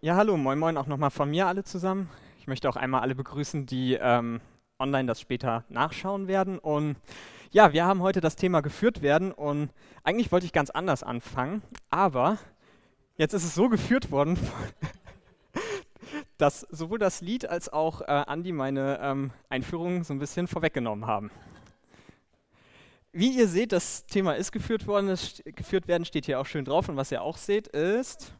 Ja, hallo, moin moin auch nochmal von mir alle zusammen. Ich möchte auch einmal alle begrüßen, die ähm, online das später nachschauen werden. Und ja, wir haben heute das Thema geführt werden und eigentlich wollte ich ganz anders anfangen, aber jetzt ist es so geführt worden, dass sowohl das Lied als auch äh, Andi meine ähm, Einführung so ein bisschen vorweggenommen haben. Wie ihr seht, das Thema ist geführt worden, das geführt werden steht hier auch schön drauf und was ihr auch seht ist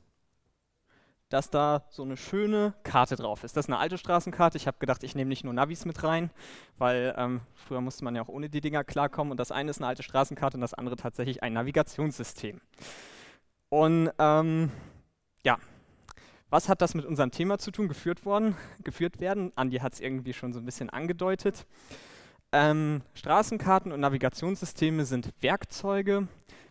dass da so eine schöne Karte drauf ist. Das ist eine alte Straßenkarte. Ich habe gedacht, ich nehme nicht nur Navis mit rein, weil ähm, früher musste man ja auch ohne die Dinger klarkommen. Und das eine ist eine alte Straßenkarte und das andere tatsächlich ein Navigationssystem. Und ähm, ja, was hat das mit unserem Thema zu tun? Geführt worden, geführt werden. Andi hat es irgendwie schon so ein bisschen angedeutet. Ähm, Straßenkarten und Navigationssysteme sind Werkzeuge,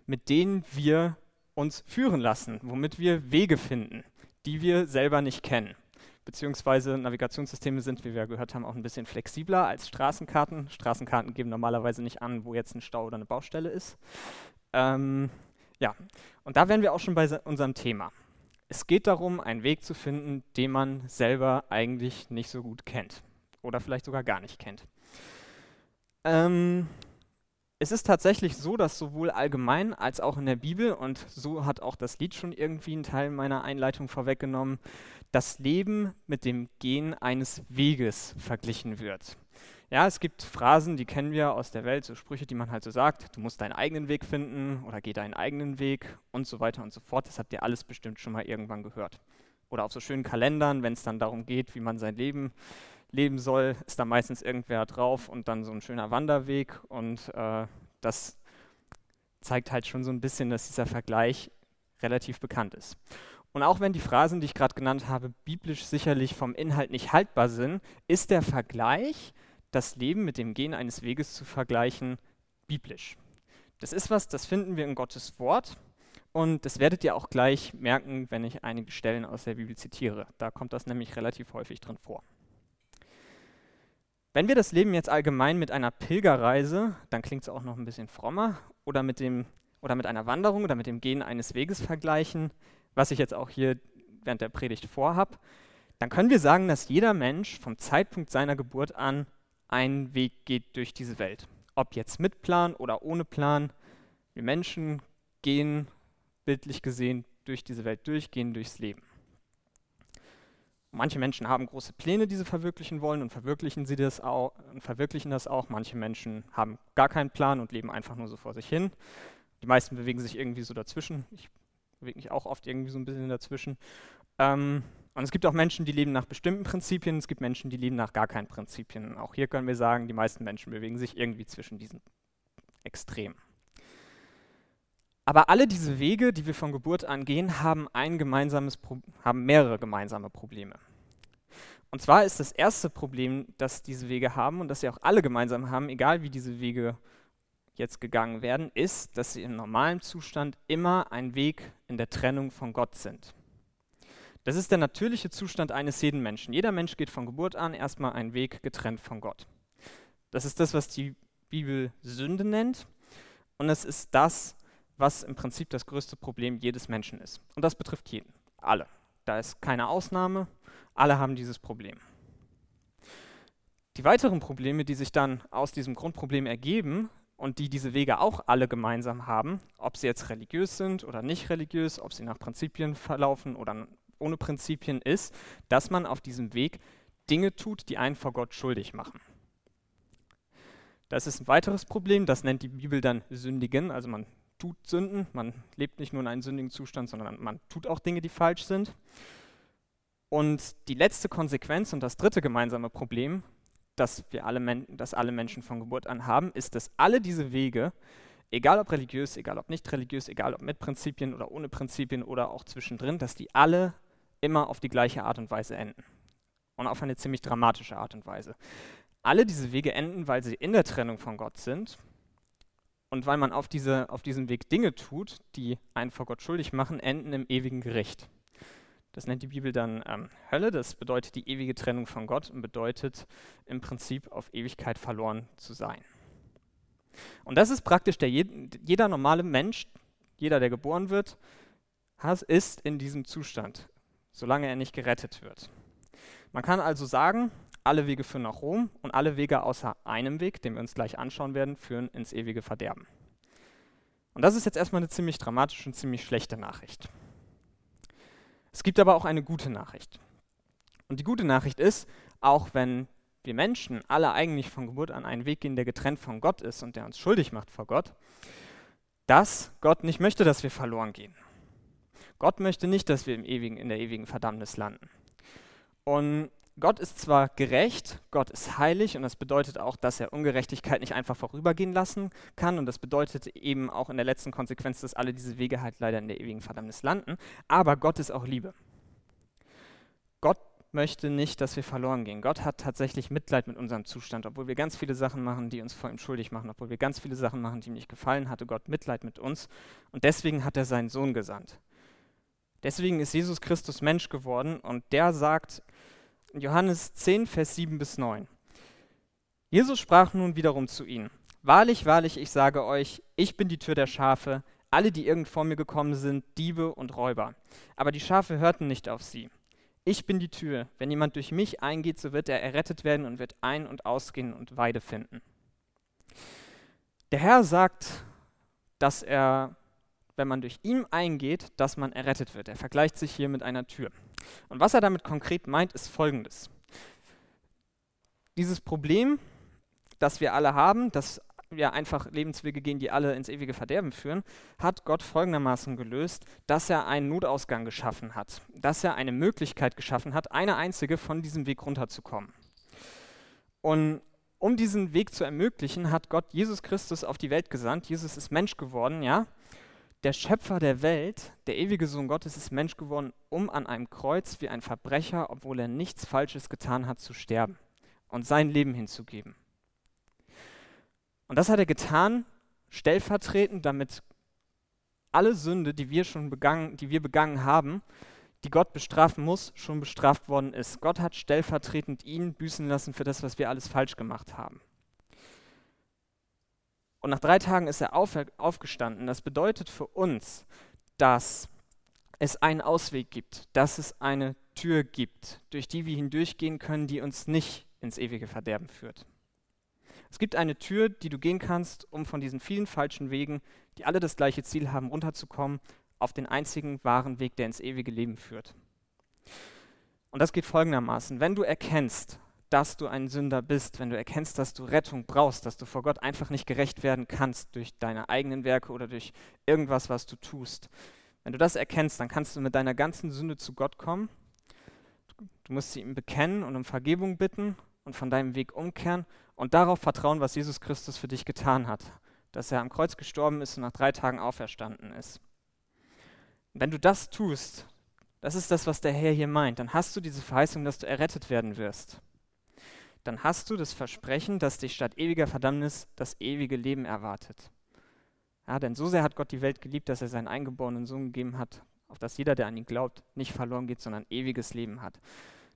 mit denen wir uns führen lassen, womit wir Wege finden die wir selber nicht kennen. Beziehungsweise Navigationssysteme sind, wie wir gehört haben, auch ein bisschen flexibler als Straßenkarten. Straßenkarten geben normalerweise nicht an, wo jetzt ein Stau oder eine Baustelle ist. Ähm, ja, und da wären wir auch schon bei unserem Thema. Es geht darum, einen Weg zu finden, den man selber eigentlich nicht so gut kennt oder vielleicht sogar gar nicht kennt. Ähm, es ist tatsächlich so, dass sowohl allgemein als auch in der Bibel, und so hat auch das Lied schon irgendwie einen Teil meiner Einleitung vorweggenommen, das Leben mit dem Gehen eines Weges verglichen wird. Ja, es gibt Phrasen, die kennen wir aus der Welt, so Sprüche, die man halt so sagt, du musst deinen eigenen Weg finden oder geh deinen eigenen Weg und so weiter und so fort. Das habt ihr alles bestimmt schon mal irgendwann gehört. Oder auf so schönen Kalendern, wenn es dann darum geht, wie man sein Leben leben soll, ist da meistens irgendwer drauf und dann so ein schöner Wanderweg und äh, das zeigt halt schon so ein bisschen, dass dieser Vergleich relativ bekannt ist. Und auch wenn die Phrasen, die ich gerade genannt habe, biblisch sicherlich vom Inhalt nicht haltbar sind, ist der Vergleich, das Leben mit dem Gehen eines Weges zu vergleichen, biblisch. Das ist was, das finden wir in Gottes Wort und das werdet ihr auch gleich merken, wenn ich einige Stellen aus der Bibel zitiere. Da kommt das nämlich relativ häufig drin vor. Wenn wir das Leben jetzt allgemein mit einer Pilgerreise, dann klingt es auch noch ein bisschen frommer, oder mit, dem, oder mit einer Wanderung oder mit dem Gehen eines Weges vergleichen, was ich jetzt auch hier während der Predigt vorhab, dann können wir sagen, dass jeder Mensch vom Zeitpunkt seiner Geburt an einen Weg geht durch diese Welt. Ob jetzt mit Plan oder ohne Plan, wir Menschen gehen, bildlich gesehen, durch diese Welt durch, gehen durchs Leben. Manche Menschen haben große Pläne, die sie verwirklichen wollen und verwirklichen sie das auch, verwirklichen das auch. Manche Menschen haben gar keinen Plan und leben einfach nur so vor sich hin. Die meisten bewegen sich irgendwie so dazwischen. Ich bewege mich auch oft irgendwie so ein bisschen dazwischen. Ähm, und es gibt auch Menschen, die leben nach bestimmten Prinzipien. Es gibt Menschen, die leben nach gar keinen Prinzipien. Auch hier können wir sagen, die meisten Menschen bewegen sich irgendwie zwischen diesen Extremen. Aber alle diese Wege, die wir von Geburt an gehen, haben, ein gemeinsames haben mehrere gemeinsame Probleme. Und zwar ist das erste Problem, das diese Wege haben und das sie auch alle gemeinsam haben, egal wie diese Wege jetzt gegangen werden, ist, dass sie im normalen Zustand immer ein Weg in der Trennung von Gott sind. Das ist der natürliche Zustand eines jeden Menschen. Jeder Mensch geht von Geburt an erstmal einen Weg getrennt von Gott. Das ist das, was die Bibel Sünde nennt. Und es ist das, was im Prinzip das größte Problem jedes Menschen ist. Und das betrifft jeden, alle. Da ist keine Ausnahme, alle haben dieses Problem. Die weiteren Probleme, die sich dann aus diesem Grundproblem ergeben und die diese Wege auch alle gemeinsam haben, ob sie jetzt religiös sind oder nicht religiös, ob sie nach Prinzipien verlaufen oder ohne Prinzipien, ist, dass man auf diesem Weg Dinge tut, die einen vor Gott schuldig machen. Das ist ein weiteres Problem, das nennt die Bibel dann Sündigen, also man tut Sünden, man lebt nicht nur in einem sündigen Zustand, sondern man tut auch Dinge, die falsch sind. Und die letzte Konsequenz und das dritte gemeinsame Problem, das wir alle, Men das alle Menschen von Geburt an haben, ist, dass alle diese Wege, egal ob religiös, egal ob nicht religiös, egal ob mit Prinzipien oder ohne Prinzipien oder auch zwischendrin, dass die alle immer auf die gleiche Art und Weise enden. Und auf eine ziemlich dramatische Art und Weise. Alle diese Wege enden, weil sie in der Trennung von Gott sind und weil man auf, diese, auf diesem Weg Dinge tut, die einen vor Gott schuldig machen, enden im ewigen Gericht. Das nennt die Bibel dann ähm, Hölle, das bedeutet die ewige Trennung von Gott und bedeutet im Prinzip auf Ewigkeit verloren zu sein. Und das ist praktisch der jeder normale Mensch, jeder, der geboren wird, ist in diesem Zustand. solange er nicht gerettet wird. Man kann also sagen, alle Wege führen nach Rom und alle Wege außer einem Weg, den wir uns gleich anschauen werden, führen ins ewige Verderben. Und das ist jetzt erstmal eine ziemlich dramatische und ziemlich schlechte Nachricht. Es gibt aber auch eine gute Nachricht. Und die gute Nachricht ist, auch wenn wir Menschen alle eigentlich von Geburt an einen Weg gehen, der getrennt von Gott ist und der uns schuldig macht vor Gott, dass Gott nicht möchte, dass wir verloren gehen. Gott möchte nicht, dass wir im ewigen, in der ewigen Verdammnis landen. Und Gott ist zwar gerecht, Gott ist heilig und das bedeutet auch, dass er Ungerechtigkeit nicht einfach vorübergehen lassen kann und das bedeutet eben auch in der letzten Konsequenz, dass alle diese Wege halt leider in der ewigen Verdammnis landen, aber Gott ist auch Liebe. Gott möchte nicht, dass wir verloren gehen. Gott hat tatsächlich Mitleid mit unserem Zustand, obwohl wir ganz viele Sachen machen, die uns vor ihm schuldig machen, obwohl wir ganz viele Sachen machen, die ihm nicht gefallen, hatte Gott Mitleid mit uns und deswegen hat er seinen Sohn gesandt. Deswegen ist Jesus Christus Mensch geworden und der sagt Johannes 10, Vers 7 bis 9. Jesus sprach nun wiederum zu ihnen, Wahrlich, wahrlich, ich sage euch, ich bin die Tür der Schafe, alle, die irgend vor mir gekommen sind, Diebe und Räuber. Aber die Schafe hörten nicht auf sie. Ich bin die Tür, wenn jemand durch mich eingeht, so wird er errettet werden und wird ein- und ausgehen und Weide finden. Der Herr sagt, dass er wenn man durch ihn eingeht, dass man errettet wird. Er vergleicht sich hier mit einer Tür. Und was er damit konkret meint, ist folgendes. Dieses Problem, das wir alle haben, dass wir einfach Lebenswege gehen, die alle ins ewige Verderben führen, hat Gott folgendermaßen gelöst, dass er einen Notausgang geschaffen hat, dass er eine Möglichkeit geschaffen hat, eine einzige von diesem Weg runterzukommen. Und um diesen Weg zu ermöglichen, hat Gott Jesus Christus auf die Welt gesandt. Jesus ist Mensch geworden, ja, der Schöpfer der Welt, der ewige Sohn Gottes, ist Mensch geworden, um an einem Kreuz wie ein Verbrecher, obwohl er nichts Falsches getan hat, zu sterben und sein Leben hinzugeben. Und das hat er getan, stellvertretend, damit alle Sünde, die wir schon begangen, die wir begangen haben, die Gott bestrafen muss, schon bestraft worden ist. Gott hat stellvertretend ihn büßen lassen für das, was wir alles falsch gemacht haben. Und nach drei Tagen ist er auf, aufgestanden. Das bedeutet für uns, dass es einen Ausweg gibt, dass es eine Tür gibt, durch die wir hindurchgehen können, die uns nicht ins ewige Verderben führt. Es gibt eine Tür, die du gehen kannst, um von diesen vielen falschen Wegen, die alle das gleiche Ziel haben, runterzukommen, auf den einzigen wahren Weg, der ins ewige Leben führt. Und das geht folgendermaßen. Wenn du erkennst, dass du ein Sünder bist, wenn du erkennst, dass du Rettung brauchst, dass du vor Gott einfach nicht gerecht werden kannst durch deine eigenen Werke oder durch irgendwas, was du tust. Wenn du das erkennst, dann kannst du mit deiner ganzen Sünde zu Gott kommen. Du musst sie ihm bekennen und um Vergebung bitten und von deinem Weg umkehren und darauf vertrauen, was Jesus Christus für dich getan hat, dass er am Kreuz gestorben ist und nach drei Tagen auferstanden ist. Wenn du das tust, das ist das, was der Herr hier meint, dann hast du diese Verheißung, dass du errettet werden wirst dann hast du das Versprechen, dass dich statt ewiger Verdammnis das ewige Leben erwartet. Ja, denn so sehr hat Gott die Welt geliebt, dass er seinen eingeborenen Sohn gegeben hat, auf dass jeder, der an ihn glaubt, nicht verloren geht, sondern ewiges Leben hat.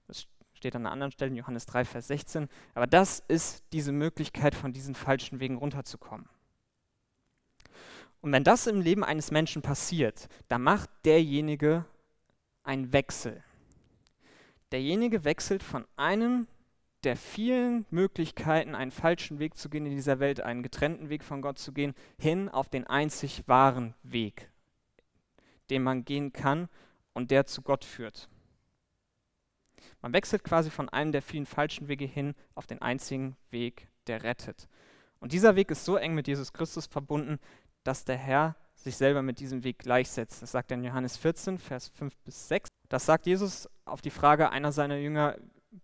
Das steht an einer anderen Stelle in Johannes 3, Vers 16. Aber das ist diese Möglichkeit, von diesen falschen Wegen runterzukommen. Und wenn das im Leben eines Menschen passiert, dann macht derjenige einen Wechsel. Derjenige wechselt von einem der vielen Möglichkeiten, einen falschen Weg zu gehen in dieser Welt, einen getrennten Weg von Gott zu gehen, hin auf den einzig wahren Weg, den man gehen kann und der zu Gott führt. Man wechselt quasi von einem der vielen falschen Wege hin auf den einzigen Weg, der rettet. Und dieser Weg ist so eng mit Jesus Christus verbunden, dass der Herr sich selber mit diesem Weg gleichsetzt. Das sagt er in Johannes 14, Vers 5 bis 6. Das sagt Jesus auf die Frage einer seiner Jünger,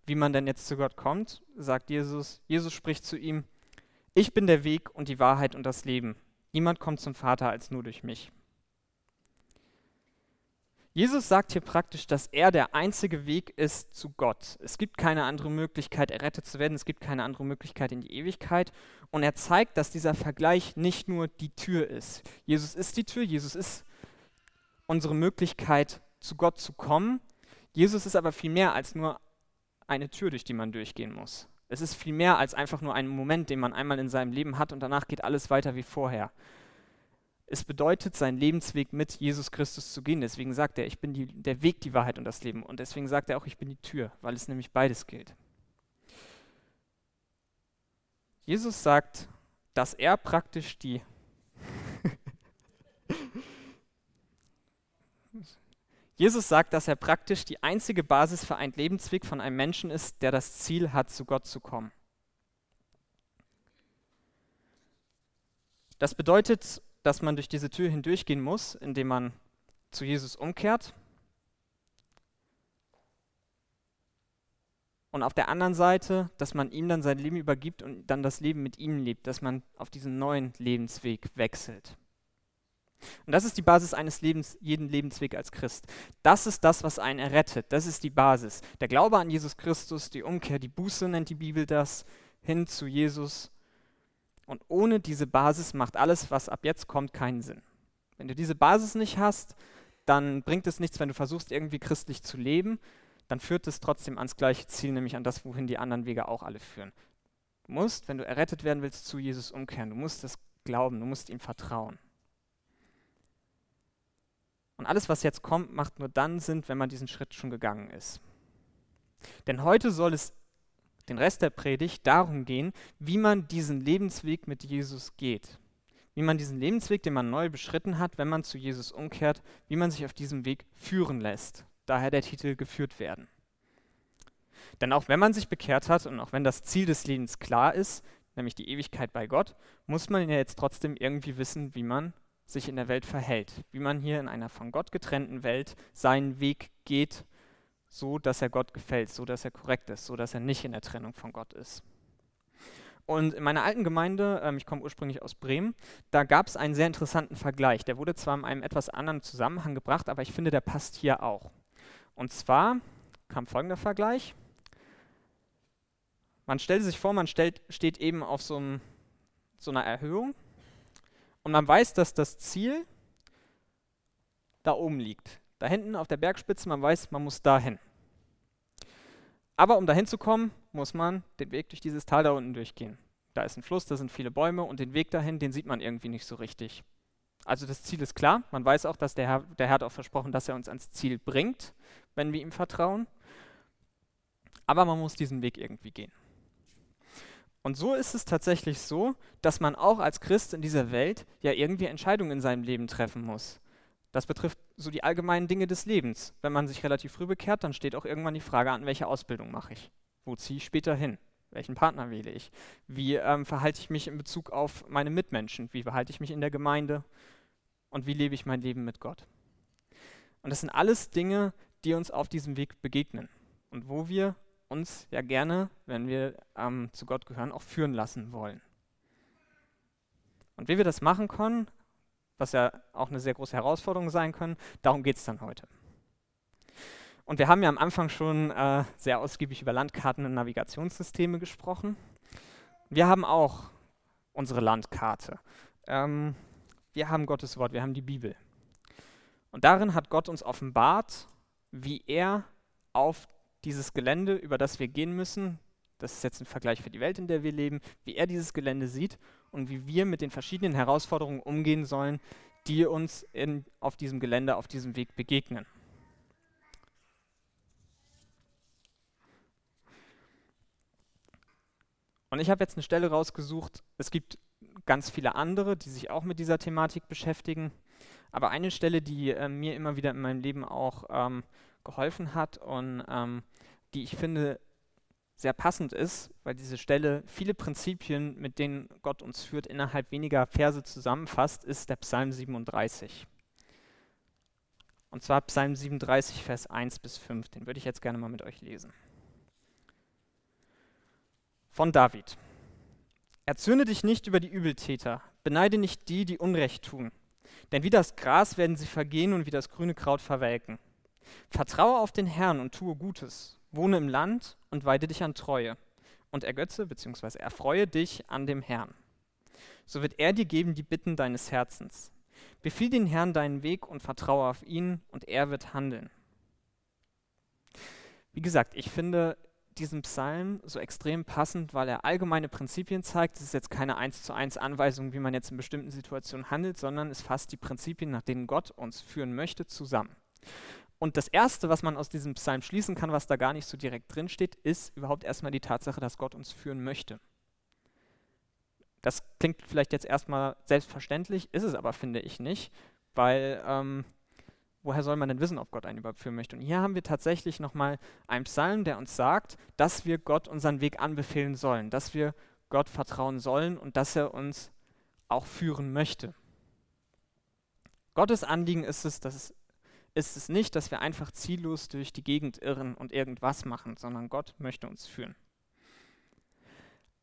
wie man denn jetzt zu Gott kommt, sagt Jesus, Jesus spricht zu ihm, ich bin der Weg und die Wahrheit und das Leben. Niemand kommt zum Vater als nur durch mich. Jesus sagt hier praktisch, dass er der einzige Weg ist zu Gott. Es gibt keine andere Möglichkeit, errettet zu werden, es gibt keine andere Möglichkeit in die Ewigkeit. Und er zeigt, dass dieser Vergleich nicht nur die Tür ist. Jesus ist die Tür, Jesus ist unsere Möglichkeit, zu Gott zu kommen. Jesus ist aber viel mehr als nur eine Tür, durch die man durchgehen muss. Es ist viel mehr als einfach nur ein Moment, den man einmal in seinem Leben hat und danach geht alles weiter wie vorher. es bedeutet, seinen Lebensweg mit Jesus Christus zu gehen. Deswegen sagt er, ich bin die, der Weg, die Wahrheit und das Leben. Und deswegen sagt er auch, ich bin die Tür, weil es nämlich beides gilt. Jesus sagt, dass er praktisch die Jesus sagt, dass er praktisch die einzige Basis für einen Lebensweg von einem Menschen ist, der das Ziel hat, zu Gott zu kommen. Das bedeutet, dass man durch diese Tür hindurchgehen muss, indem man zu Jesus umkehrt. Und auf der anderen Seite, dass man ihm dann sein Leben übergibt und dann das Leben mit ihm lebt, dass man auf diesen neuen Lebensweg wechselt. Und das ist die Basis eines Lebens, jeden Lebensweg als Christ. Das ist das, was einen errettet. Das ist die Basis. Der Glaube an Jesus Christus, die Umkehr, die Buße nennt die Bibel das, hin zu Jesus. Und ohne diese Basis macht alles, was ab jetzt kommt, keinen Sinn. Wenn du diese Basis nicht hast, dann bringt es nichts, wenn du versuchst, irgendwie christlich zu leben. Dann führt es trotzdem ans gleiche Ziel, nämlich an das, wohin die anderen Wege auch alle führen. Du musst, wenn du errettet werden willst, zu Jesus umkehren. Du musst es glauben, du musst ihm vertrauen. Und alles, was jetzt kommt, macht nur dann Sinn, wenn man diesen Schritt schon gegangen ist. Denn heute soll es den Rest der Predigt darum gehen, wie man diesen Lebensweg mit Jesus geht. Wie man diesen Lebensweg, den man neu beschritten hat, wenn man zu Jesus umkehrt, wie man sich auf diesem Weg führen lässt. Daher der Titel geführt werden. Denn auch wenn man sich bekehrt hat und auch wenn das Ziel des Lebens klar ist, nämlich die Ewigkeit bei Gott, muss man ja jetzt trotzdem irgendwie wissen, wie man sich in der Welt verhält, wie man hier in einer von Gott getrennten Welt seinen Weg geht, so dass er Gott gefällt, so dass er korrekt ist, so dass er nicht in der Trennung von Gott ist. Und in meiner alten Gemeinde, ähm, ich komme ursprünglich aus Bremen, da gab es einen sehr interessanten Vergleich. Der wurde zwar in einem etwas anderen Zusammenhang gebracht, aber ich finde, der passt hier auch. Und zwar kam folgender Vergleich. Man stellt sich vor, man stellt, steht eben auf so, einem, so einer Erhöhung und man weiß, dass das Ziel da oben liegt. Da hinten auf der Bergspitze, man weiß, man muss dahin. Aber um dahin zu kommen, muss man den Weg durch dieses Tal da unten durchgehen. Da ist ein Fluss, da sind viele Bäume und den Weg dahin, den sieht man irgendwie nicht so richtig. Also das Ziel ist klar. Man weiß auch, dass der Herr, der Herr hat auch versprochen, dass er uns ans Ziel bringt, wenn wir ihm vertrauen. Aber man muss diesen Weg irgendwie gehen. Und so ist es tatsächlich so, dass man auch als Christ in dieser Welt ja irgendwie Entscheidungen in seinem Leben treffen muss. Das betrifft so die allgemeinen Dinge des Lebens. Wenn man sich relativ früh bekehrt, dann steht auch irgendwann die Frage an, welche Ausbildung mache ich? Wo ziehe ich später hin? Welchen Partner wähle ich? Wie ähm, verhalte ich mich in Bezug auf meine Mitmenschen? Wie verhalte ich mich in der Gemeinde? Und wie lebe ich mein Leben mit Gott? Und das sind alles Dinge, die uns auf diesem Weg begegnen und wo wir uns ja gerne, wenn wir ähm, zu Gott gehören, auch führen lassen wollen. Und wie wir das machen können, was ja auch eine sehr große Herausforderung sein kann, darum geht es dann heute. Und wir haben ja am Anfang schon äh, sehr ausgiebig über Landkarten und Navigationssysteme gesprochen. Wir haben auch unsere Landkarte. Ähm, wir haben Gottes Wort, wir haben die Bibel. Und darin hat Gott uns offenbart, wie er auf dieses Gelände, über das wir gehen müssen, das ist jetzt ein Vergleich für die Welt, in der wir leben, wie er dieses Gelände sieht und wie wir mit den verschiedenen Herausforderungen umgehen sollen, die uns in, auf diesem Gelände, auf diesem Weg begegnen. Und ich habe jetzt eine Stelle rausgesucht. Es gibt ganz viele andere, die sich auch mit dieser Thematik beschäftigen. Aber eine Stelle, die äh, mir immer wieder in meinem Leben auch ähm, geholfen hat und ähm, die ich finde sehr passend ist, weil diese Stelle viele Prinzipien, mit denen Gott uns führt, innerhalb weniger Verse zusammenfasst, ist der Psalm 37. Und zwar Psalm 37, Vers 1 bis 5. Den würde ich jetzt gerne mal mit euch lesen. Von David. Erzürne dich nicht über die Übeltäter, beneide nicht die, die Unrecht tun. Denn wie das Gras werden sie vergehen und wie das grüne Kraut verwelken. Vertraue auf den Herrn und tue Gutes. Wohne im Land und weide dich an Treue. Und ergötze bzw. erfreue dich an dem Herrn. So wird er dir geben die Bitten deines Herzens. Befiehl den Herrn deinen Weg und vertraue auf ihn, und er wird handeln. Wie gesagt, ich finde diesen Psalm so extrem passend, weil er allgemeine Prinzipien zeigt. Es ist jetzt keine eins zu eins Anweisung, wie man jetzt in bestimmten Situationen handelt, sondern es fasst die Prinzipien, nach denen Gott uns führen möchte, zusammen. Und das Erste, was man aus diesem Psalm schließen kann, was da gar nicht so direkt drin steht, ist überhaupt erstmal die Tatsache, dass Gott uns führen möchte. Das klingt vielleicht jetzt erstmal selbstverständlich, ist es aber, finde ich, nicht, weil ähm, woher soll man denn wissen, ob Gott einen überhaupt führen möchte? Und hier haben wir tatsächlich nochmal einen Psalm, der uns sagt, dass wir Gott unseren Weg anbefehlen sollen, dass wir Gott vertrauen sollen und dass er uns auch führen möchte. Gottes Anliegen ist es, dass es ist es nicht, dass wir einfach ziellos durch die Gegend irren und irgendwas machen, sondern Gott möchte uns führen.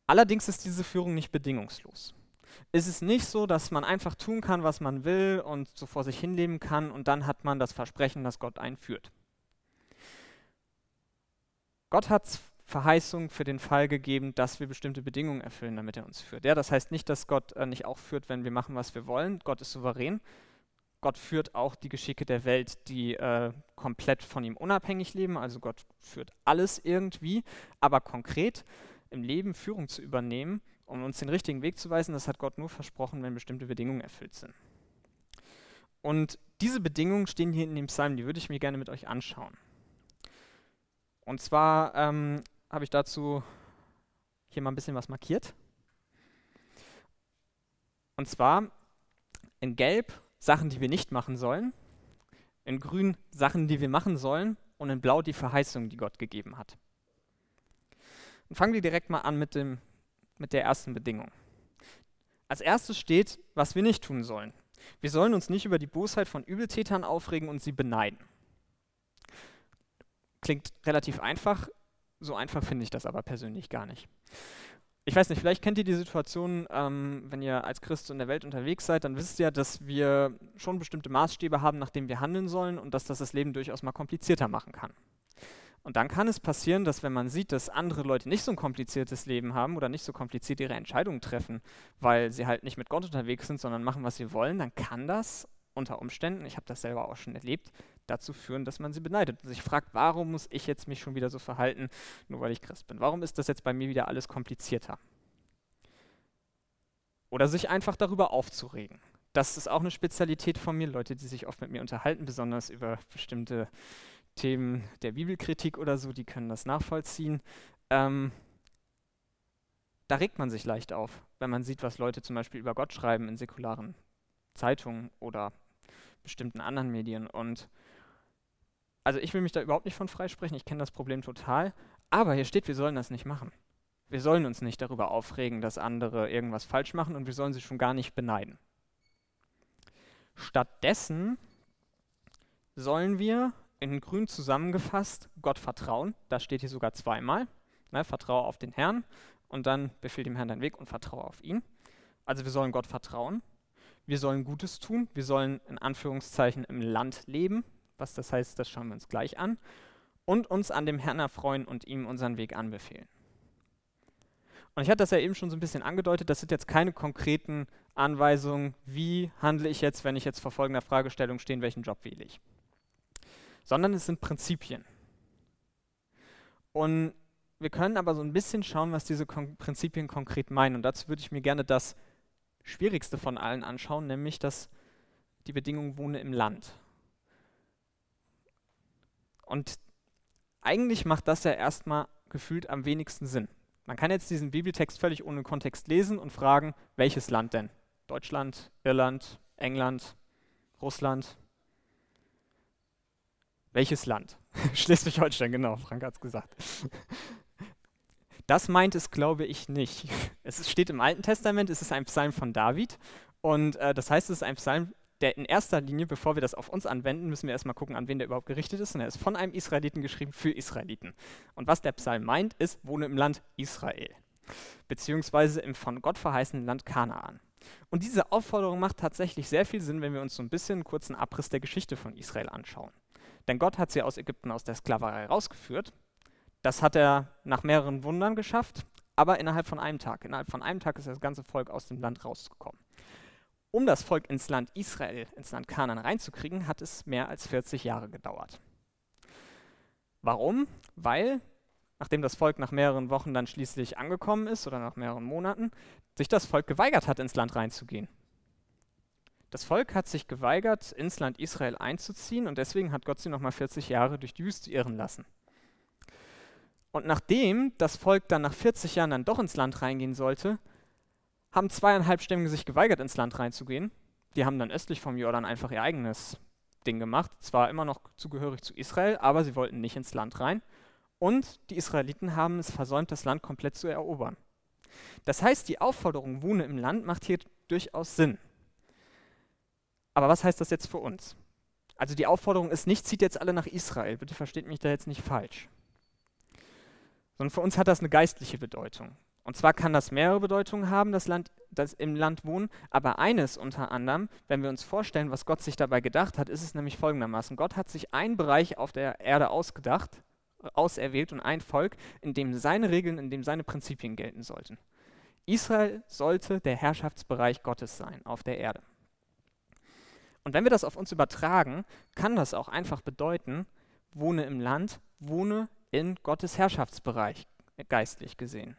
Allerdings ist diese Führung nicht bedingungslos. Es ist nicht so, dass man einfach tun kann, was man will und so vor sich hinleben kann und dann hat man das Versprechen, dass Gott einen führt. Gott hat Verheißung für den Fall gegeben, dass wir bestimmte Bedingungen erfüllen, damit er uns führt. Ja, das heißt nicht, dass Gott äh, nicht auch führt, wenn wir machen, was wir wollen. Gott ist souverän, Gott führt auch die Geschicke der Welt, die äh, komplett von ihm unabhängig leben. Also Gott führt alles irgendwie. Aber konkret im Leben Führung zu übernehmen, um uns den richtigen Weg zu weisen, das hat Gott nur versprochen, wenn bestimmte Bedingungen erfüllt sind. Und diese Bedingungen stehen hier in dem Psalm, die würde ich mir gerne mit euch anschauen. Und zwar ähm, habe ich dazu hier mal ein bisschen was markiert. Und zwar in Gelb Sachen, die wir nicht machen sollen, in Grün Sachen, die wir machen sollen und in Blau die Verheißung, die Gott gegeben hat. Und fangen wir direkt mal an mit, dem, mit der ersten Bedingung. Als erstes steht, was wir nicht tun sollen. Wir sollen uns nicht über die Bosheit von Übeltätern aufregen und sie beneiden. Klingt relativ einfach, so einfach finde ich das aber persönlich gar nicht ich weiß nicht, vielleicht kennt ihr die Situation, ähm, wenn ihr als Christ in der Welt unterwegs seid, dann wisst ihr, dass wir schon bestimmte Maßstäbe haben, nach denen wir handeln sollen und dass das das Leben durchaus mal komplizierter machen kann. Und dann kann es passieren, dass wenn man sieht, dass andere Leute nicht so ein kompliziertes Leben haben oder nicht so kompliziert ihre Entscheidungen treffen, weil sie halt nicht mit Gott unterwegs sind, sondern machen, was sie wollen, dann kann das unter Umständen, ich habe das selber auch schon erlebt, dazu führen, dass man sie beneidet und sich fragt, warum muss ich jetzt mich schon wieder so verhalten, nur weil ich Christ bin? Warum ist das jetzt bei mir wieder alles komplizierter? Oder sich einfach darüber aufzuregen. Das ist auch eine Spezialität von mir, Leute, die sich oft mit mir unterhalten, besonders über bestimmte Themen der Bibelkritik oder so, die können das nachvollziehen. Ähm, da regt man sich leicht auf, wenn man sieht, was Leute zum Beispiel über Gott schreiben in säkularen Zeitungen oder bestimmten anderen Medien. Und also ich will mich da überhaupt nicht von freisprechen, ich kenne das Problem total, aber hier steht, wir sollen das nicht machen. Wir sollen uns nicht darüber aufregen, dass andere irgendwas falsch machen und wir sollen sie schon gar nicht beneiden. Stattdessen sollen wir in grün zusammengefasst Gott vertrauen. Das steht hier sogar zweimal. Ne, vertraue auf den Herrn und dann befehl dem Herrn deinen Weg und vertraue auf ihn. Also wir sollen Gott vertrauen wir sollen Gutes tun, wir sollen in Anführungszeichen im Land leben, was das heißt, das schauen wir uns gleich an, und uns an dem Herrn erfreuen und ihm unseren Weg anbefehlen. Und ich hatte das ja eben schon so ein bisschen angedeutet, das sind jetzt keine konkreten Anweisungen, wie handle ich jetzt, wenn ich jetzt vor folgender Fragestellung stehe, welchen Job wähle ich. Sondern es sind Prinzipien. Und wir können aber so ein bisschen schauen, was diese Kon Prinzipien konkret meinen. Und dazu würde ich mir gerne das schwierigste von allen anschauen, nämlich dass die Bedingung wohne im Land. Und eigentlich macht das ja erstmal gefühlt am wenigsten Sinn. Man kann jetzt diesen Bibeltext völlig ohne Kontext lesen und fragen, welches Land denn? Deutschland, Irland, England, Russland? Welches Land? Schleswig-Holstein, genau, Frank hat es gesagt. Das meint es, glaube ich, nicht. Es steht im Alten Testament, es ist ein Psalm von David. Und äh, das heißt, es ist ein Psalm, der in erster Linie, bevor wir das auf uns anwenden, müssen wir erstmal gucken, an wen der überhaupt gerichtet ist. Und er ist von einem Israeliten geschrieben für Israeliten. Und was der Psalm meint, ist, wohne im Land Israel. Beziehungsweise im von Gott verheißenen Land Kanaan. Und diese Aufforderung macht tatsächlich sehr viel Sinn, wenn wir uns so ein bisschen einen kurzen Abriss der Geschichte von Israel anschauen. Denn Gott hat sie aus Ägypten aus der Sklaverei rausgeführt das hat er nach mehreren Wundern geschafft, aber innerhalb von einem Tag. Innerhalb von einem Tag ist das ganze Volk aus dem Land rausgekommen. Um das Volk ins Land Israel, ins Land Kanaan reinzukriegen, hat es mehr als 40 Jahre gedauert. Warum? Weil nachdem das Volk nach mehreren Wochen dann schließlich angekommen ist oder nach mehreren Monaten, sich das Volk geweigert hat, ins Land reinzugehen. Das Volk hat sich geweigert, ins Land Israel einzuziehen und deswegen hat Gott sie nochmal 40 Jahre durch die Wüste irren lassen. Und nachdem das Volk dann nach 40 Jahren dann doch ins Land reingehen sollte, haben zweieinhalb Stämme sich geweigert, ins Land reinzugehen. Die haben dann östlich vom Jordan einfach ihr eigenes Ding gemacht. Zwar immer noch zugehörig zu Israel, aber sie wollten nicht ins Land rein. Und die Israeliten haben es versäumt, das Land komplett zu erobern. Das heißt, die Aufforderung, wohne im Land, macht hier durchaus Sinn. Aber was heißt das jetzt für uns? Also die Aufforderung ist nicht, zieht jetzt alle nach Israel. Bitte versteht mich da jetzt nicht falsch. Sondern für uns hat das eine geistliche Bedeutung. Und zwar kann das mehrere Bedeutungen haben, das Land, das im Land wohnen, aber eines unter anderem, wenn wir uns vorstellen, was Gott sich dabei gedacht hat, ist es nämlich folgendermaßen. Gott hat sich einen Bereich auf der Erde ausgedacht, auserwählt und ein Volk, in dem seine Regeln, in dem seine Prinzipien gelten sollten. Israel sollte der Herrschaftsbereich Gottes sein auf der Erde. Und wenn wir das auf uns übertragen, kann das auch einfach bedeuten, wohne im Land, wohne in Gottes Herrschaftsbereich, geistlich gesehen.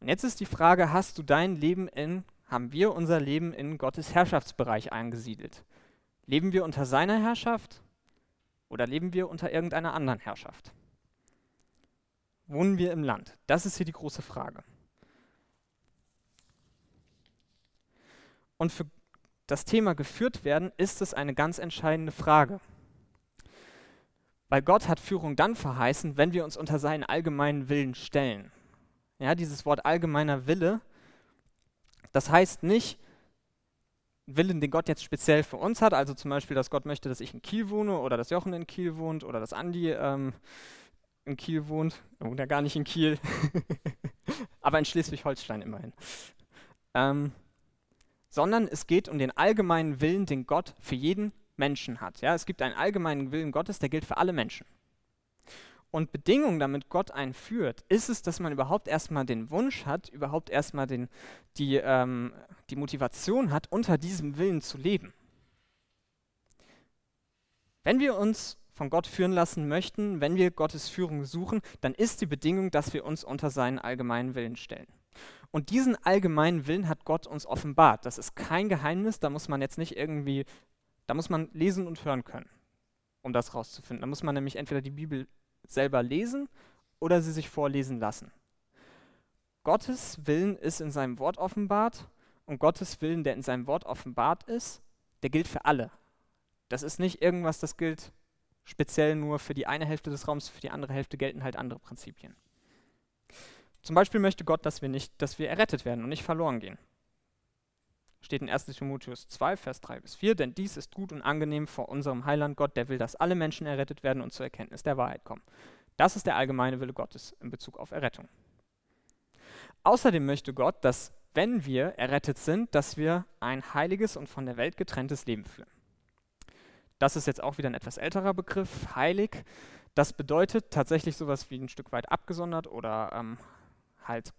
Und jetzt ist die Frage, hast du dein Leben in, haben wir unser Leben in Gottes Herrschaftsbereich eingesiedelt? Leben wir unter seiner Herrschaft oder leben wir unter irgendeiner anderen Herrschaft? Wohnen wir im Land? Das ist hier die große Frage. Und für das Thema geführt werden ist es eine ganz entscheidende Frage. Weil Gott hat Führung dann verheißen, wenn wir uns unter seinen allgemeinen Willen stellen. Ja, dieses Wort allgemeiner Wille, das heißt nicht, Willen, den Gott jetzt speziell für uns hat, also zum Beispiel, dass Gott möchte, dass ich in Kiel wohne oder dass Jochen in Kiel wohnt oder dass Andi ähm, in Kiel wohnt. Er wohnt ja gar nicht in Kiel, aber in Schleswig-Holstein immerhin. Ähm, sondern es geht um den allgemeinen Willen, den Gott für jeden Menschen hat. Ja, es gibt einen allgemeinen Willen Gottes, der gilt für alle Menschen. Und Bedingung, damit Gott einen führt, ist es, dass man überhaupt erstmal den Wunsch hat, überhaupt erstmal den, die, ähm, die Motivation hat, unter diesem Willen zu leben. Wenn wir uns von Gott führen lassen möchten, wenn wir Gottes Führung suchen, dann ist die Bedingung, dass wir uns unter seinen allgemeinen Willen stellen. Und diesen allgemeinen Willen hat Gott uns offenbart. Das ist kein Geheimnis, da muss man jetzt nicht irgendwie, da muss man lesen und hören können, um das rauszufinden. Da muss man nämlich entweder die Bibel selber lesen oder sie sich vorlesen lassen. Gottes Willen ist in seinem Wort offenbart und Gottes Willen, der in seinem Wort offenbart ist, der gilt für alle. Das ist nicht irgendwas, das gilt speziell nur für die eine Hälfte des Raums, für die andere Hälfte gelten halt andere Prinzipien. Zum Beispiel möchte Gott, dass wir nicht, dass wir errettet werden und nicht verloren gehen. Steht in 1. Timotheus 2, Vers 3 bis 4, denn dies ist gut und angenehm vor unserem Heiland Gott, der will, dass alle Menschen errettet werden und zur Erkenntnis der Wahrheit kommen. Das ist der allgemeine Wille Gottes in Bezug auf Errettung. Außerdem möchte Gott, dass, wenn wir errettet sind, dass wir ein heiliges und von der Welt getrenntes Leben führen. Das ist jetzt auch wieder ein etwas älterer Begriff, heilig. Das bedeutet tatsächlich sowas wie ein Stück weit abgesondert oder ähm, halt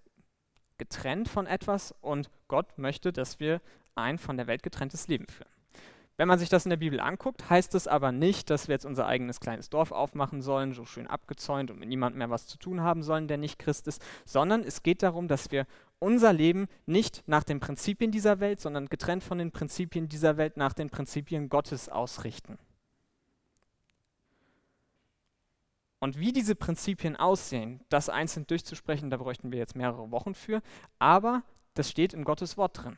getrennt von etwas und Gott möchte, dass wir ein von der Welt getrenntes Leben führen. Wenn man sich das in der Bibel anguckt, heißt es aber nicht, dass wir jetzt unser eigenes kleines Dorf aufmachen sollen, so schön abgezäunt und mit niemandem mehr was zu tun haben sollen, der nicht Christ ist, sondern es geht darum, dass wir unser Leben nicht nach den Prinzipien dieser Welt, sondern getrennt von den Prinzipien dieser Welt nach den Prinzipien Gottes ausrichten. Und wie diese Prinzipien aussehen, das einzeln durchzusprechen, da bräuchten wir jetzt mehrere Wochen für, aber das steht in Gottes Wort drin.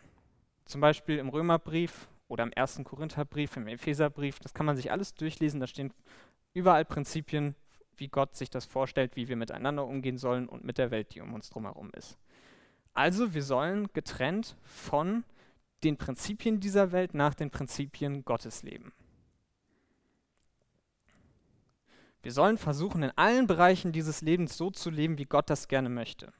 Zum Beispiel im Römerbrief oder im ersten Korintherbrief, im Epheserbrief, das kann man sich alles durchlesen, da stehen überall Prinzipien, wie Gott sich das vorstellt, wie wir miteinander umgehen sollen und mit der Welt, die um uns drumherum ist. Also wir sollen getrennt von den Prinzipien dieser Welt nach den Prinzipien Gottes leben. Wir sollen versuchen, in allen Bereichen dieses Lebens so zu leben, wie Gott das gerne möchte.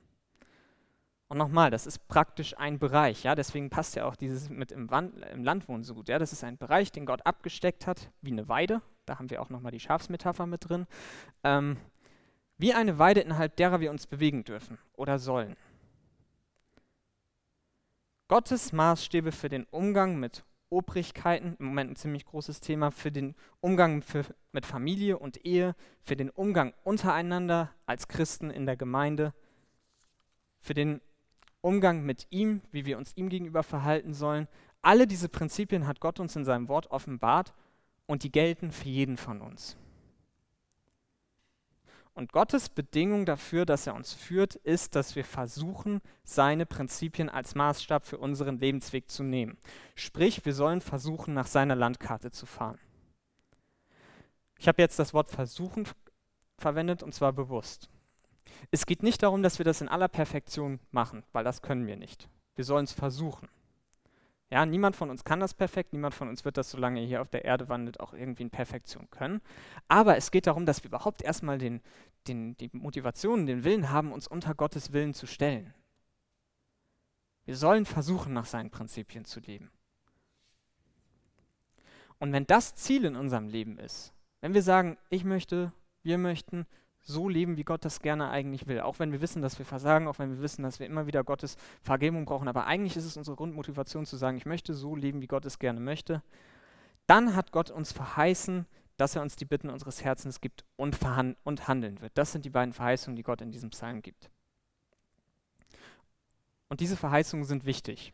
Und nochmal, das ist praktisch ein Bereich, ja, deswegen passt ja auch dieses mit im, Wand, im Landwohnen so gut. Ja, das ist ein Bereich, den Gott abgesteckt hat, wie eine Weide. Da haben wir auch nochmal die Schafsmetapher mit drin. Ähm, wie eine Weide, innerhalb derer wir uns bewegen dürfen oder sollen. Gottes Maßstäbe für den Umgang mit Obrigkeiten, im Moment ein ziemlich großes Thema, für den Umgang für, mit Familie und Ehe, für den Umgang untereinander als Christen in der Gemeinde, für den Umgang mit ihm, wie wir uns ihm gegenüber verhalten sollen. Alle diese Prinzipien hat Gott uns in seinem Wort offenbart und die gelten für jeden von uns. Und Gottes Bedingung dafür, dass er uns führt, ist, dass wir versuchen, seine Prinzipien als Maßstab für unseren Lebensweg zu nehmen. Sprich, wir sollen versuchen, nach seiner Landkarte zu fahren. Ich habe jetzt das Wort versuchen verwendet und zwar bewusst. Es geht nicht darum, dass wir das in aller Perfektion machen, weil das können wir nicht. Wir sollen es versuchen. Ja, niemand von uns kann das perfekt, niemand von uns wird das, solange er hier auf der Erde wandelt, auch irgendwie in Perfektion können. Aber es geht darum, dass wir überhaupt erstmal den, den, die Motivation, den Willen haben, uns unter Gottes Willen zu stellen. Wir sollen versuchen, nach seinen Prinzipien zu leben. Und wenn das Ziel in unserem Leben ist, wenn wir sagen, ich möchte, wir möchten so leben, wie Gott das gerne eigentlich will. Auch wenn wir wissen, dass wir versagen, auch wenn wir wissen, dass wir immer wieder Gottes Vergebung brauchen. Aber eigentlich ist es unsere Grundmotivation zu sagen, ich möchte so leben, wie Gott es gerne möchte. Dann hat Gott uns verheißen, dass er uns die Bitten unseres Herzens gibt und, und handeln wird. Das sind die beiden Verheißungen, die Gott in diesem Psalm gibt. Und diese Verheißungen sind wichtig.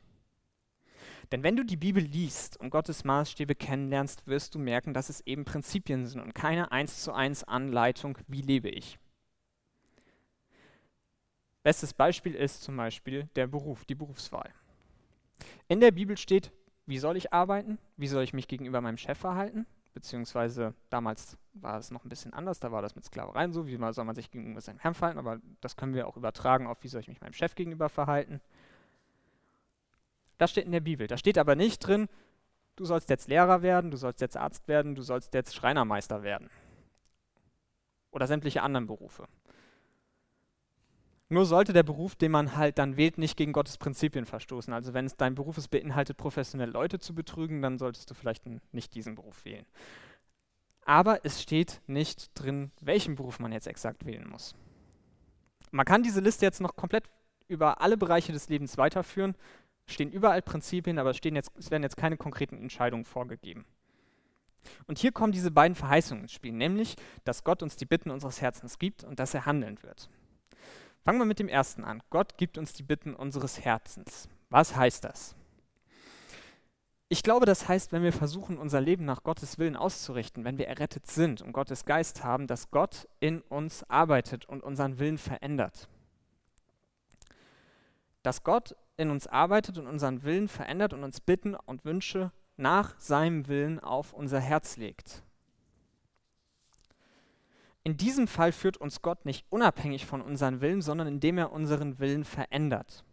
Denn wenn du die Bibel liest und Gottes Maßstäbe kennenlernst, wirst du merken, dass es eben Prinzipien sind und keine eins zu eins Anleitung, wie lebe ich. Bestes Beispiel ist zum Beispiel der Beruf, die Berufswahl. In der Bibel steht, wie soll ich arbeiten, wie soll ich mich gegenüber meinem Chef verhalten, beziehungsweise damals war es noch ein bisschen anders, da war das mit Sklavereien so, wie soll man sich gegenüber seinem Herrn verhalten, aber das können wir auch übertragen auf, wie soll ich mich meinem Chef gegenüber verhalten. Das steht in der Bibel. Da steht aber nicht drin, du sollst jetzt Lehrer werden, du sollst jetzt Arzt werden, du sollst jetzt Schreinermeister werden. Oder sämtliche anderen Berufe. Nur sollte der Beruf, den man halt dann wählt, nicht gegen Gottes Prinzipien verstoßen. Also wenn es dein Beruf ist, beinhaltet, professionelle Leute zu betrügen, dann solltest du vielleicht nicht diesen Beruf wählen. Aber es steht nicht drin, welchen Beruf man jetzt exakt wählen muss. Man kann diese Liste jetzt noch komplett über alle Bereiche des Lebens weiterführen stehen überall Prinzipien, aber es, stehen jetzt, es werden jetzt keine konkreten Entscheidungen vorgegeben. Und hier kommen diese beiden Verheißungen ins Spiel, nämlich, dass Gott uns die Bitten unseres Herzens gibt und dass er handeln wird. Fangen wir mit dem ersten an. Gott gibt uns die Bitten unseres Herzens. Was heißt das? Ich glaube, das heißt, wenn wir versuchen, unser Leben nach Gottes Willen auszurichten, wenn wir errettet sind und Gottes Geist haben, dass Gott in uns arbeitet und unseren Willen verändert. Dass Gott in uns arbeitet und unseren Willen verändert und uns Bitten und Wünsche nach seinem Willen auf unser Herz legt. In diesem Fall führt uns Gott nicht unabhängig von unseren Willen, sondern indem er unseren Willen verändert.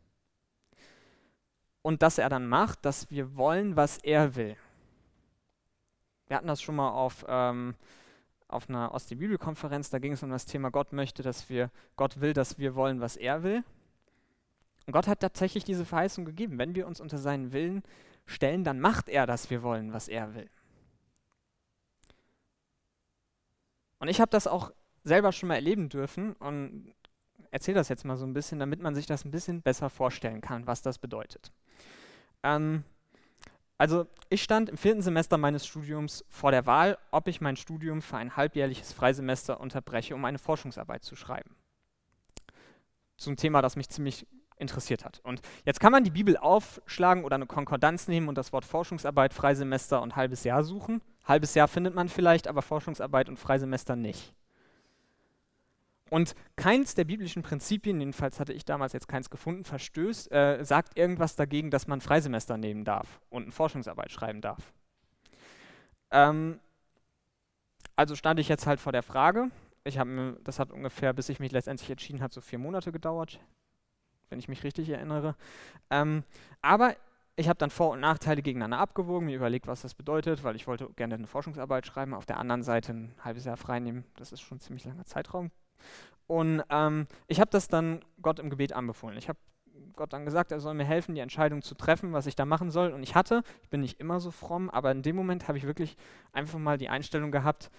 Und dass er dann macht, dass wir wollen, was er will. Wir hatten das schon mal auf, ähm, auf einer Ost-Bibel-Konferenz, da ging es um das Thema, Gott möchte, dass wir, Gott will, dass wir wollen, was er will. Und Gott hat tatsächlich diese Verheißung gegeben. Wenn wir uns unter seinen Willen stellen, dann macht er, dass wir wollen, was er will. Und ich habe das auch selber schon mal erleben dürfen und erzähle das jetzt mal so ein bisschen, damit man sich das ein bisschen besser vorstellen kann, was das bedeutet. Ähm, also ich stand im vierten Semester meines Studiums vor der Wahl, ob ich mein Studium für ein halbjährliches Freisemester unterbreche, um eine Forschungsarbeit zu schreiben. Zum Thema, das mich ziemlich interessiert hat. Und jetzt kann man die Bibel aufschlagen oder eine Konkordanz nehmen und das Wort Forschungsarbeit, Freisemester und halbes Jahr suchen. Halbes Jahr findet man vielleicht, aber Forschungsarbeit und Freisemester nicht. Und keins der biblischen Prinzipien, jedenfalls hatte ich damals jetzt keins gefunden, verstößt, äh, sagt irgendwas dagegen, dass man Freisemester nehmen darf und eine Forschungsarbeit schreiben darf. Ähm, also stand ich jetzt halt vor der Frage. Ich habe das hat ungefähr, bis ich mich letztendlich entschieden habe, so vier Monate gedauert wenn ich mich richtig erinnere. Ähm, aber ich habe dann Vor- und Nachteile gegeneinander abgewogen, mir überlegt, was das bedeutet, weil ich wollte gerne eine Forschungsarbeit schreiben, auf der anderen Seite ein halbes Jahr freinehmen, das ist schon ein ziemlich langer Zeitraum. Und ähm, ich habe das dann Gott im Gebet anbefohlen. Ich habe Gott dann gesagt, er soll mir helfen, die Entscheidung zu treffen, was ich da machen soll. Und ich hatte, ich bin nicht immer so fromm, aber in dem Moment habe ich wirklich einfach mal die Einstellung gehabt,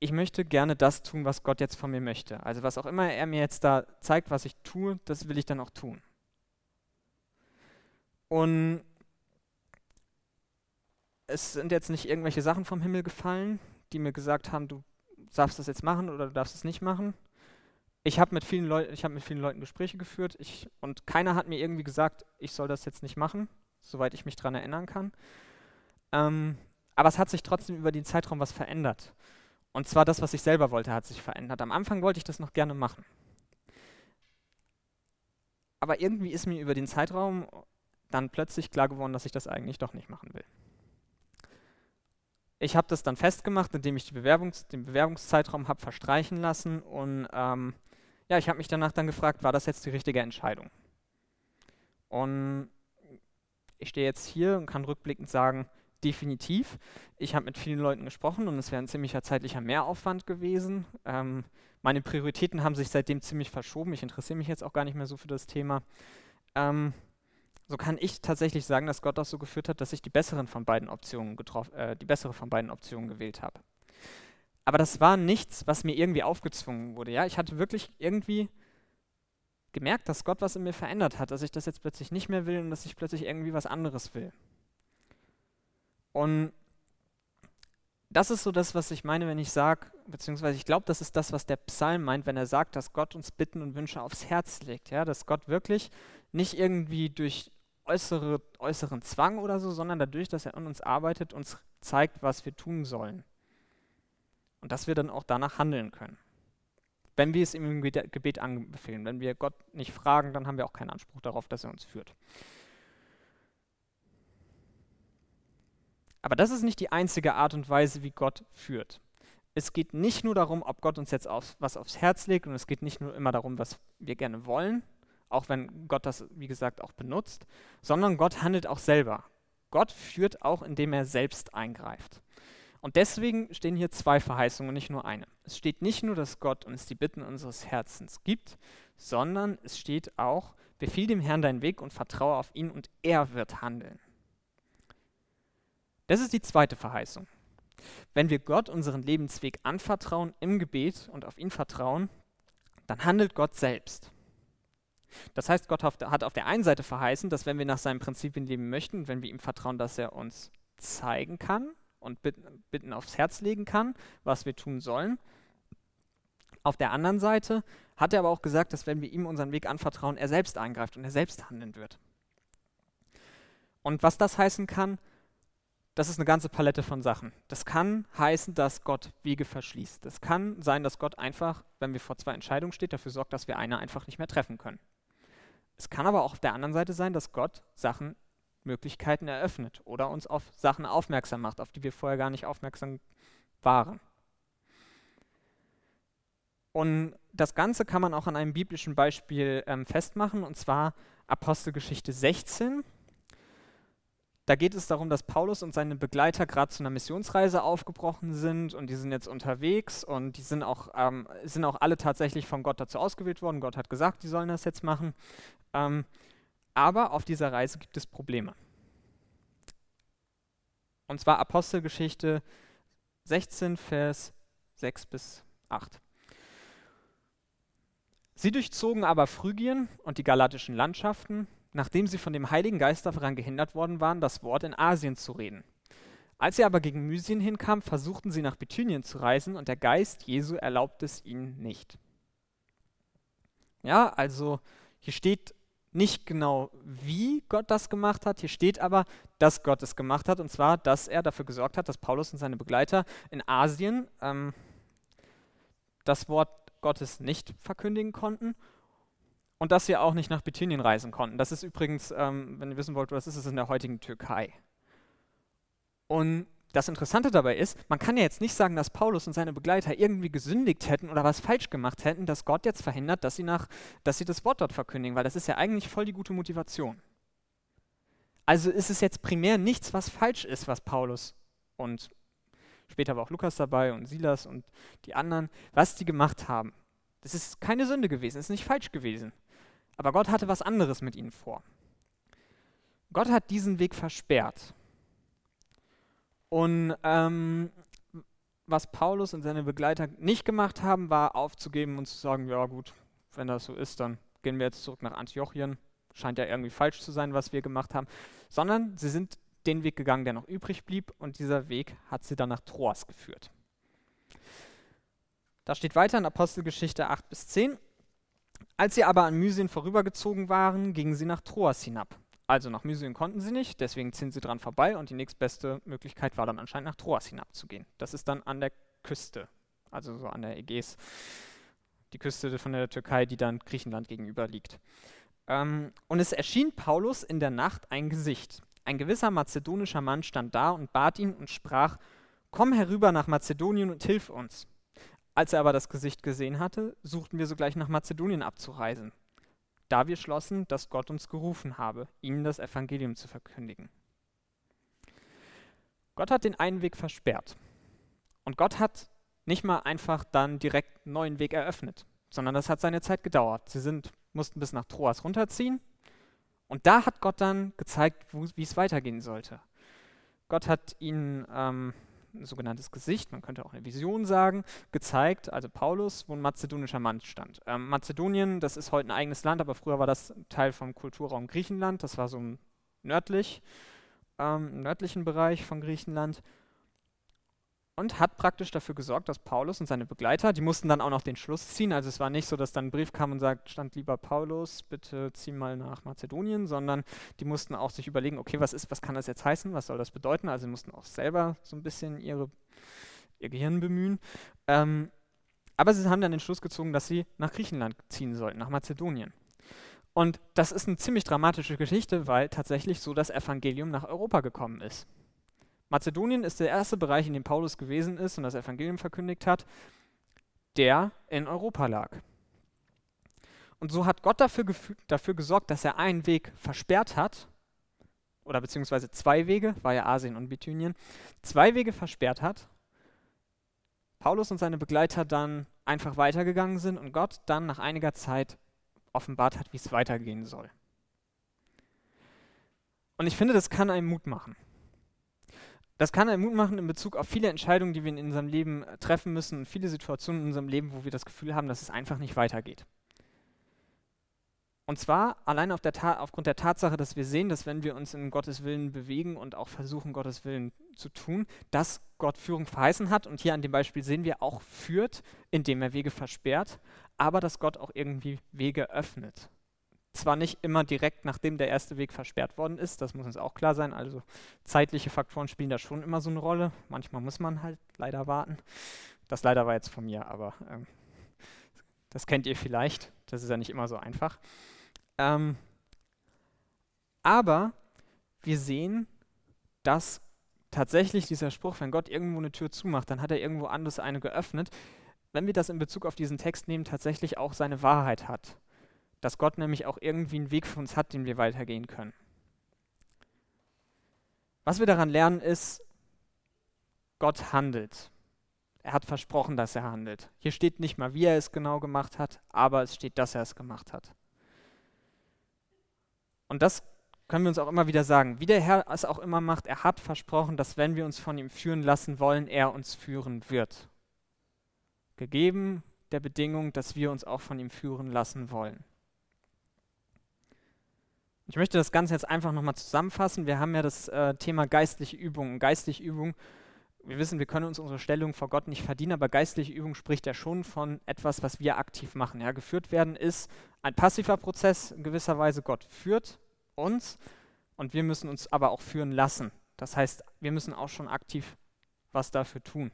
ich möchte gerne das tun, was Gott jetzt von mir möchte. Also was auch immer er mir jetzt da zeigt, was ich tue, das will ich dann auch tun. Und es sind jetzt nicht irgendwelche Sachen vom Himmel gefallen, die mir gesagt haben, du darfst das jetzt machen oder du darfst es nicht machen. Ich habe mit vielen habe mit vielen Leuten Gespräche geführt ich, und keiner hat mir irgendwie gesagt, ich soll das jetzt nicht machen, soweit ich mich daran erinnern kann. Ähm, aber es hat sich trotzdem über den Zeitraum was verändert. Und zwar das, was ich selber wollte, hat sich verändert. Am Anfang wollte ich das noch gerne machen. Aber irgendwie ist mir über den Zeitraum dann plötzlich klar geworden, dass ich das eigentlich doch nicht machen will. Ich habe das dann festgemacht, indem ich Bewerbungs-, den Bewerbungszeitraum habe verstreichen lassen und ähm, ja, ich habe mich danach dann gefragt, war das jetzt die richtige Entscheidung? Und ich stehe jetzt hier und kann rückblickend sagen, definitiv. Ich habe mit vielen Leuten gesprochen und es wäre ein ziemlicher zeitlicher Mehraufwand gewesen. Ähm, meine Prioritäten haben sich seitdem ziemlich verschoben. Ich interessiere mich jetzt auch gar nicht mehr so für das Thema. Ähm, so kann ich tatsächlich sagen, dass Gott das so geführt hat, dass ich die besseren von beiden Optionen getroffen, äh, die bessere von beiden Optionen gewählt habe. Aber das war nichts, was mir irgendwie aufgezwungen wurde. Ja, ich hatte wirklich irgendwie gemerkt, dass Gott was in mir verändert hat, dass ich das jetzt plötzlich nicht mehr will und dass ich plötzlich irgendwie was anderes will. Und das ist so das, was ich meine, wenn ich sage, beziehungsweise ich glaube, das ist das, was der Psalm meint, wenn er sagt, dass Gott uns Bitten und Wünsche aufs Herz legt. Ja? Dass Gott wirklich nicht irgendwie durch äußere, äußeren Zwang oder so, sondern dadurch, dass er an uns arbeitet, uns zeigt, was wir tun sollen. Und dass wir dann auch danach handeln können. Wenn wir es ihm im Gebet anbefehlen. Wenn wir Gott nicht fragen, dann haben wir auch keinen Anspruch darauf, dass er uns führt. Aber das ist nicht die einzige Art und Weise, wie Gott führt. Es geht nicht nur darum, ob Gott uns jetzt auf, was aufs Herz legt und es geht nicht nur immer darum, was wir gerne wollen, auch wenn Gott das, wie gesagt, auch benutzt, sondern Gott handelt auch selber. Gott führt auch, indem er selbst eingreift. Und deswegen stehen hier zwei Verheißungen, nicht nur eine. Es steht nicht nur, dass Gott uns die Bitten unseres Herzens gibt, sondern es steht auch, befiehl dem Herrn deinen Weg und vertraue auf ihn und er wird handeln. Das ist die zweite Verheißung. Wenn wir Gott unseren Lebensweg anvertrauen im Gebet und auf ihn vertrauen, dann handelt Gott selbst. Das heißt, Gott hat auf der einen Seite verheißen, dass wenn wir nach seinen Prinzipien leben möchten, wenn wir ihm vertrauen, dass er uns zeigen kann und bitten, aufs Herz legen kann, was wir tun sollen. Auf der anderen Seite hat er aber auch gesagt, dass wenn wir ihm unseren Weg anvertrauen, er selbst eingreift und er selbst handeln wird. Und was das heißen kann, das ist eine ganze Palette von Sachen. Das kann heißen, dass Gott Wege verschließt. Das kann sein, dass Gott einfach, wenn wir vor zwei Entscheidungen stehen, dafür sorgt, dass wir eine einfach nicht mehr treffen können. Es kann aber auch auf der anderen Seite sein, dass Gott Sachen, Möglichkeiten eröffnet oder uns auf Sachen aufmerksam macht, auf die wir vorher gar nicht aufmerksam waren. Und das Ganze kann man auch an einem biblischen Beispiel ähm, festmachen, und zwar Apostelgeschichte 16. Da geht es darum, dass Paulus und seine Begleiter gerade zu einer Missionsreise aufgebrochen sind und die sind jetzt unterwegs und die sind auch, ähm, sind auch alle tatsächlich von Gott dazu ausgewählt worden. Gott hat gesagt, die sollen das jetzt machen. Ähm, aber auf dieser Reise gibt es Probleme. Und zwar Apostelgeschichte 16, Vers 6 bis 8. Sie durchzogen aber Phrygien und die galatischen Landschaften nachdem sie von dem Heiligen Geist daran gehindert worden waren, das Wort in Asien zu reden. Als sie aber gegen Mysien hinkamen, versuchten sie nach Bithynien zu reisen und der Geist Jesu erlaubt es ihnen nicht. Ja, also hier steht nicht genau, wie Gott das gemacht hat, hier steht aber, dass Gott es gemacht hat und zwar, dass er dafür gesorgt hat, dass Paulus und seine Begleiter in Asien ähm, das Wort Gottes nicht verkündigen konnten und dass sie auch nicht nach Bithynien reisen konnten. Das ist übrigens, ähm, wenn ihr wissen wollt, was ist es in der heutigen Türkei. Und das Interessante dabei ist, man kann ja jetzt nicht sagen, dass Paulus und seine Begleiter irgendwie gesündigt hätten oder was falsch gemacht hätten, dass Gott jetzt verhindert, dass sie, nach, dass sie das Wort dort verkündigen, weil das ist ja eigentlich voll die gute Motivation. Also ist es jetzt primär nichts, was falsch ist, was Paulus und später war auch Lukas dabei und Silas und die anderen, was die gemacht haben. Das ist keine Sünde gewesen, es ist nicht falsch gewesen. Aber Gott hatte was anderes mit ihnen vor. Gott hat diesen Weg versperrt. Und ähm, was Paulus und seine Begleiter nicht gemacht haben, war aufzugeben und zu sagen, ja gut, wenn das so ist, dann gehen wir jetzt zurück nach Antiochien. Scheint ja irgendwie falsch zu sein, was wir gemacht haben. Sondern sie sind den Weg gegangen, der noch übrig blieb, und dieser Weg hat sie dann nach Troas geführt. Da steht weiter in Apostelgeschichte 8 bis 10. Als sie aber an Mysien vorübergezogen waren, gingen sie nach Troas hinab. Also nach Mysien konnten sie nicht, deswegen sind sie dran vorbei und die nächstbeste Möglichkeit war dann anscheinend nach Troas hinabzugehen. Das ist dann an der Küste, also so an der Ägäis, die Küste von der Türkei, die dann Griechenland gegenüber liegt. Ähm, und es erschien Paulus in der Nacht ein Gesicht. Ein gewisser mazedonischer Mann stand da und bat ihn und sprach, Komm herüber nach Mazedonien und hilf uns. Als er aber das Gesicht gesehen hatte, suchten wir sogleich nach Mazedonien abzureisen, da wir schlossen, dass Gott uns gerufen habe, ihnen das Evangelium zu verkündigen. Gott hat den einen Weg versperrt. Und Gott hat nicht mal einfach dann direkt einen neuen Weg eröffnet, sondern das hat seine Zeit gedauert. Sie sind, mussten bis nach Troas runterziehen und da hat Gott dann gezeigt, wie es weitergehen sollte. Gott hat ihnen ähm, ein sogenanntes Gesicht, man könnte auch eine Vision sagen, gezeigt, also Paulus, wo ein mazedonischer Mann stand. Ähm, Mazedonien, das ist heute ein eigenes Land, aber früher war das Teil vom Kulturraum Griechenland, das war so nördlich, ähm, im nördlichen Bereich von Griechenland und hat praktisch dafür gesorgt, dass Paulus und seine Begleiter, die mussten dann auch noch den Schluss ziehen, also es war nicht so, dass dann ein Brief kam und sagt, stand lieber Paulus, bitte zieh mal nach Mazedonien, sondern die mussten auch sich überlegen, okay, was ist, was kann das jetzt heißen, was soll das bedeuten, also sie mussten auch selber so ein bisschen ihre, ihr Gehirn bemühen. Ähm, aber sie haben dann den Schluss gezogen, dass sie nach Griechenland ziehen sollten, nach Mazedonien. Und das ist eine ziemlich dramatische Geschichte, weil tatsächlich so das Evangelium nach Europa gekommen ist. Mazedonien ist der erste Bereich, in dem Paulus gewesen ist und das Evangelium verkündigt hat, der in Europa lag. Und so hat Gott dafür, dafür gesorgt, dass er einen Weg versperrt hat, oder beziehungsweise zwei Wege, war ja Asien und Bithynien, zwei Wege versperrt hat, Paulus und seine Begleiter dann einfach weitergegangen sind und Gott dann nach einiger Zeit offenbart hat, wie es weitergehen soll. Und ich finde, das kann einem Mut machen. Das kann einen Mut machen in Bezug auf viele Entscheidungen, die wir in unserem Leben äh, treffen müssen und viele Situationen in unserem Leben, wo wir das Gefühl haben, dass es einfach nicht weitergeht. Und zwar allein auf der aufgrund der Tatsache, dass wir sehen, dass wenn wir uns in Gottes Willen bewegen und auch versuchen, Gottes Willen zu tun, dass Gott Führung verheißen hat. Und hier an dem Beispiel sehen wir auch führt, indem er Wege versperrt, aber dass Gott auch irgendwie Wege öffnet zwar nicht immer direkt nachdem der erste Weg versperrt worden ist, das muss uns auch klar sein. Also zeitliche Faktoren spielen da schon immer so eine Rolle. Manchmal muss man halt leider warten. Das leider war jetzt von mir, aber ähm, das kennt ihr vielleicht. Das ist ja nicht immer so einfach. Ähm, aber wir sehen, dass tatsächlich dieser Spruch, wenn Gott irgendwo eine Tür zumacht, dann hat er irgendwo anders eine geöffnet. Wenn wir das in Bezug auf diesen Text nehmen, tatsächlich auch seine Wahrheit hat dass Gott nämlich auch irgendwie einen Weg für uns hat, den wir weitergehen können. Was wir daran lernen ist, Gott handelt. Er hat versprochen, dass er handelt. Hier steht nicht mal, wie er es genau gemacht hat, aber es steht, dass er es gemacht hat. Und das können wir uns auch immer wieder sagen. Wie der Herr es auch immer macht, er hat versprochen, dass wenn wir uns von ihm führen lassen wollen, er uns führen wird. Gegeben der Bedingung, dass wir uns auch von ihm führen lassen wollen. Ich möchte das Ganze jetzt einfach nochmal zusammenfassen. Wir haben ja das äh, Thema geistliche Übung. Geistliche Übung, wir wissen, wir können uns unsere Stellung vor Gott nicht verdienen, aber geistliche Übung spricht ja schon von etwas, was wir aktiv machen. Ja, geführt werden ist ein passiver Prozess in gewisser Weise. Gott führt uns und wir müssen uns aber auch führen lassen. Das heißt, wir müssen auch schon aktiv was dafür tun.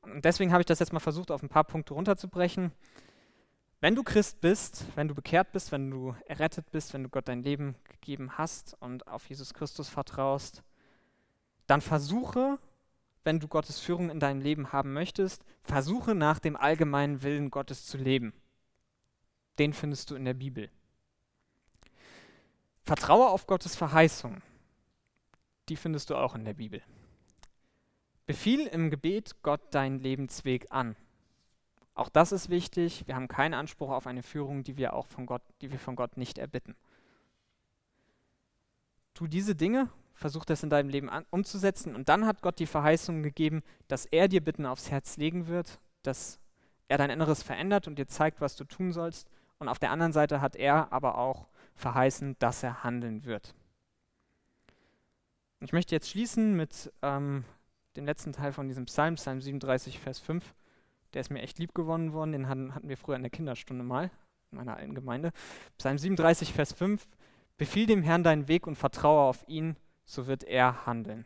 Und deswegen habe ich das jetzt mal versucht, auf ein paar Punkte runterzubrechen. Wenn du Christ bist, wenn du bekehrt bist, wenn du errettet bist, wenn du Gott dein Leben gegeben hast und auf Jesus Christus vertraust, dann versuche, wenn du Gottes Führung in deinem Leben haben möchtest, versuche nach dem allgemeinen Willen Gottes zu leben. Den findest du in der Bibel. Vertraue auf Gottes Verheißung. Die findest du auch in der Bibel. Befiehl im Gebet Gott deinen Lebensweg an. Auch das ist wichtig. Wir haben keinen Anspruch auf eine Führung, die wir auch von Gott, die wir von Gott nicht erbitten. Tu diese Dinge, versuch das in deinem Leben an, umzusetzen und dann hat Gott die Verheißung gegeben, dass er dir Bitten aufs Herz legen wird, dass er dein Inneres verändert und dir zeigt, was du tun sollst. Und auf der anderen Seite hat er aber auch verheißen, dass er handeln wird. Ich möchte jetzt schließen mit ähm, dem letzten Teil von diesem Psalm, Psalm 37, Vers 5. Der ist mir echt lieb gewonnen worden, den hatten, hatten wir früher in der Kinderstunde mal, in meiner alten Gemeinde. Psalm 37, Vers 5. Befiehl dem Herrn deinen Weg und vertraue auf ihn, so wird er handeln.